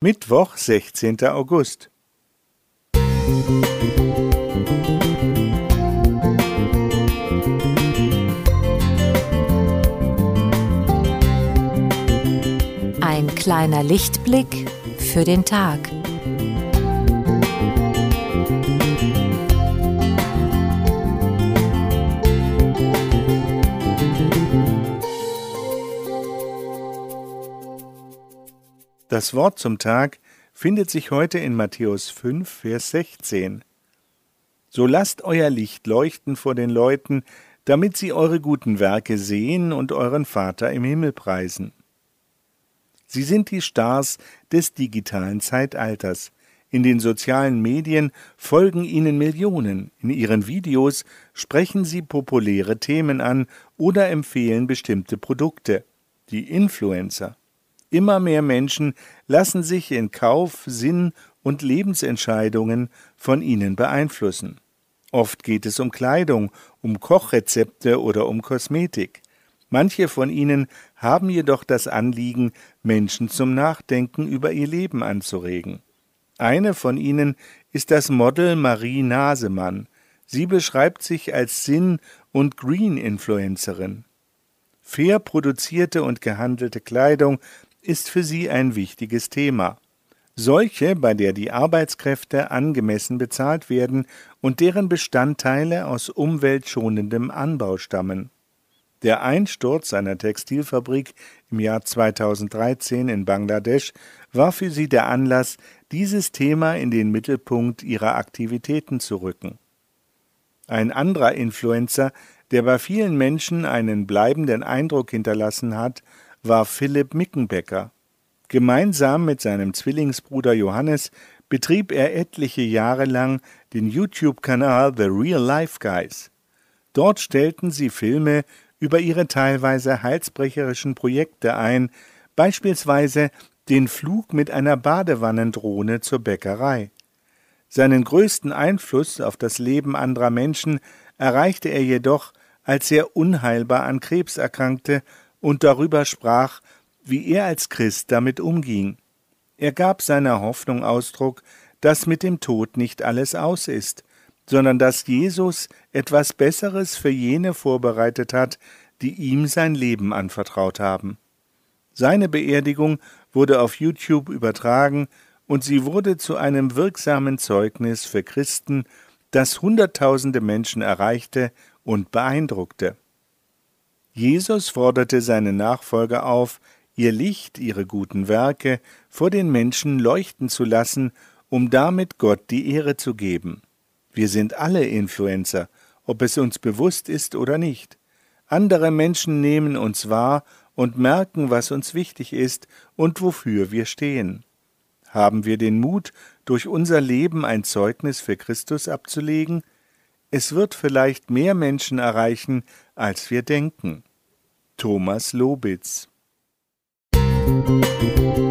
Mittwoch, 16. August. Ein kleiner Lichtblick für den Tag. Das Wort zum Tag findet sich heute in Matthäus 5, Vers 16. So lasst euer Licht leuchten vor den Leuten, damit sie eure guten Werke sehen und euren Vater im Himmel preisen. Sie sind die Stars des digitalen Zeitalters. In den sozialen Medien folgen ihnen Millionen. In ihren Videos sprechen sie populäre Themen an oder empfehlen bestimmte Produkte. Die Influencer. Immer mehr Menschen lassen sich in Kauf, Sinn und Lebensentscheidungen von ihnen beeinflussen. Oft geht es um Kleidung, um Kochrezepte oder um Kosmetik. Manche von ihnen haben jedoch das Anliegen, Menschen zum Nachdenken über ihr Leben anzuregen. Eine von ihnen ist das Model Marie Nasemann. Sie beschreibt sich als Sinn- und Green-Influencerin. Fair produzierte und gehandelte Kleidung ist für sie ein wichtiges Thema. Solche, bei der die Arbeitskräfte angemessen bezahlt werden und deren Bestandteile aus umweltschonendem Anbau stammen. Der Einsturz einer Textilfabrik im Jahr 2013 in Bangladesch war für sie der Anlass, dieses Thema in den Mittelpunkt ihrer Aktivitäten zu rücken. Ein anderer Influencer, der bei vielen Menschen einen bleibenden Eindruck hinterlassen hat, war Philipp Mickenbecker. Gemeinsam mit seinem Zwillingsbruder Johannes betrieb er etliche Jahre lang den YouTube-Kanal The Real Life Guys. Dort stellten sie Filme über ihre teilweise heilsbrecherischen Projekte ein, beispielsweise den Flug mit einer Badewannendrohne zur Bäckerei. Seinen größten Einfluss auf das Leben anderer Menschen erreichte er jedoch, als er unheilbar an Krebs erkrankte und darüber sprach, wie er als Christ damit umging. Er gab seiner Hoffnung Ausdruck, dass mit dem Tod nicht alles aus ist, sondern dass Jesus etwas Besseres für jene vorbereitet hat, die ihm sein Leben anvertraut haben. Seine Beerdigung wurde auf YouTube übertragen und sie wurde zu einem wirksamen Zeugnis für Christen, das Hunderttausende Menschen erreichte und beeindruckte. Jesus forderte seine Nachfolger auf, ihr Licht, ihre guten Werke vor den Menschen leuchten zu lassen, um damit Gott die Ehre zu geben. Wir sind alle Influencer, ob es uns bewusst ist oder nicht. Andere Menschen nehmen uns wahr und merken, was uns wichtig ist und wofür wir stehen. Haben wir den Mut, durch unser Leben ein Zeugnis für Christus abzulegen? Es wird vielleicht mehr Menschen erreichen, als wir denken. Thomas Lobitz. Musik